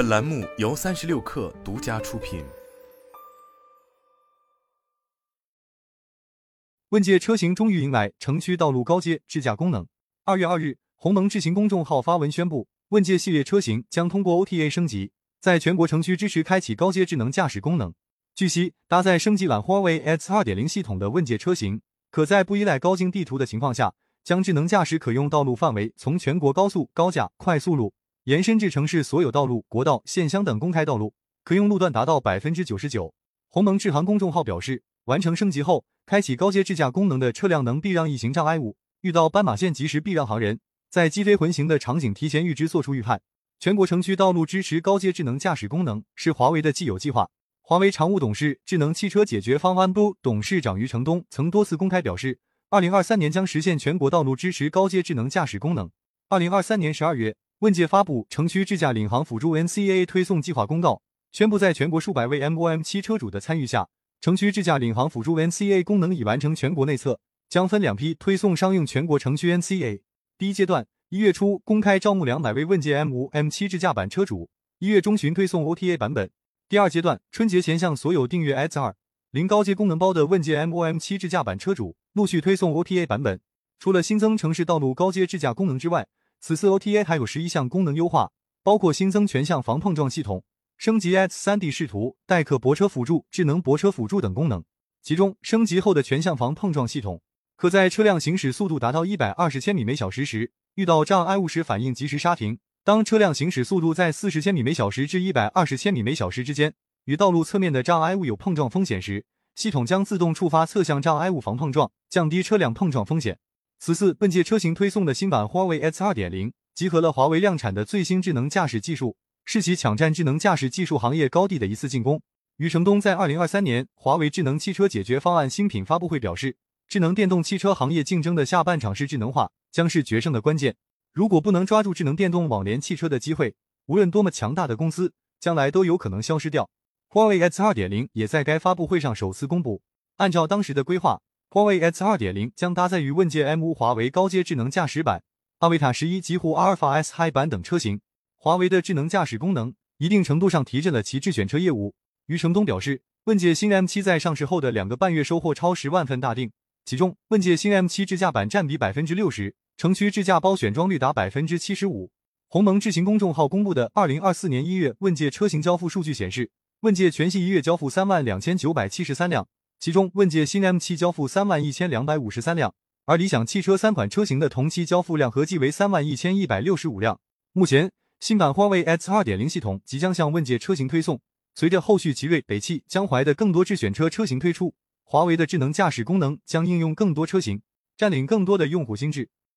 本栏目由三十六氪独家出品。问界车型终于迎来城区道路高阶智驾功能。二月二日，鸿蒙智行公众号发文宣布，问界系列车型将通过 OTA 升级，在全国城区支持开启高阶智能驾驶功能。据悉，搭载升级版华为 X 二点零系统的问界车型，可在不依赖高精地图的情况下，将智能驾驶可用道路范围从全国高速、高架、快速路延伸至城市所有道路、国道、县乡等公开道路，可用路段达到百分之九十九。鸿蒙智行公众号表示，完成升级后。开启高阶智驾功能的车辆能避让异形障碍物，遇到斑马线及时避让行人，在击飞混行的场景提前预知做出预判。全国城区道路支持高阶智能驾驶功能是华为的既有计划。华为常务董事、智能汽车解决方案部董事长余承东曾多次公开表示，二零二三年将实现全国道路支持高阶智能驾驶功能。二零二三年十二月，问界发布城区智驾领航辅助 NCA 推送计划公告，宣布在全国数百位 MOM 七车主的参与下。城区智驾领航辅助 NCA 功能已完成全国内测，将分两批推送商用全国城区 NCA。第一阶段，一月初公开招募两百位问界 M 五、M 七智驾版车主，一月中旬推送 OTA 版本。第二阶段，春节前向所有订阅 S 二零高阶功能包的问界 MOM 七智驾版车主陆续推送 OTA 版本。除了新增城市道路高阶智驾功能之外，此次 OTA 还有十一项功能优化，包括新增全向防碰撞系统。升级 X 三 D 视图、代客泊车辅助、智能泊车辅助等功能，其中升级后的全向防碰撞系统，可在车辆行驶速度达到一百二十千米每小时时，遇到障碍物时反应及时刹停；当车辆行驶速度在四十千米每小时至一百二十千米每小时之间，与道路侧面的障碍物有碰撞风险时，系统将自动触发侧向障碍物防碰撞，降低车辆碰撞风险。此次本届车型推送的新版华为 X 二点零，集合了华为量产的最新智能驾驶技术。是其抢占智能驾驶技术行业高地的一次进攻。余承东在二零二三年华为智能汽车解决方案新品发布会表示，智能电动汽车行业竞争的下半场是智能化，将是决胜的关键。如果不能抓住智能电动网联汽车的机会，无论多么强大的公司，将来都有可能消失掉。华为 X 二点零也在该发布会上首次公布。按照当时的规划，华为 X 二点零将搭载于问界 M 五华为高阶智能驾驶版、阿维塔十一极狐阿尔法 S Hi 版等车型。华为的智能驾驶功能一定程度上提振了其智选车业务。余承东表示，问界新 M7 在上市后的两个半月收获超十万份大订，其中问界新 M7 智驾版占比百分之六十，城区智驾包选装率达百分之七十五。鸿蒙智行公众号公布的二零二四年一月问界车型交付数据显示，问界全系一月交付三万两千九百七十三辆，其中问界新 M7 交付三万一千两百五十三辆，而理想汽车三款车型的同期交付量合计为三万一千一百六十五辆。目前。新版华为 X 二点零系统即将向问界车型推送，随着后续奇瑞、北汽、江淮的更多智选车车型推出，华为的智能驾驶功能将应用更多车型，占领更多的用户心智。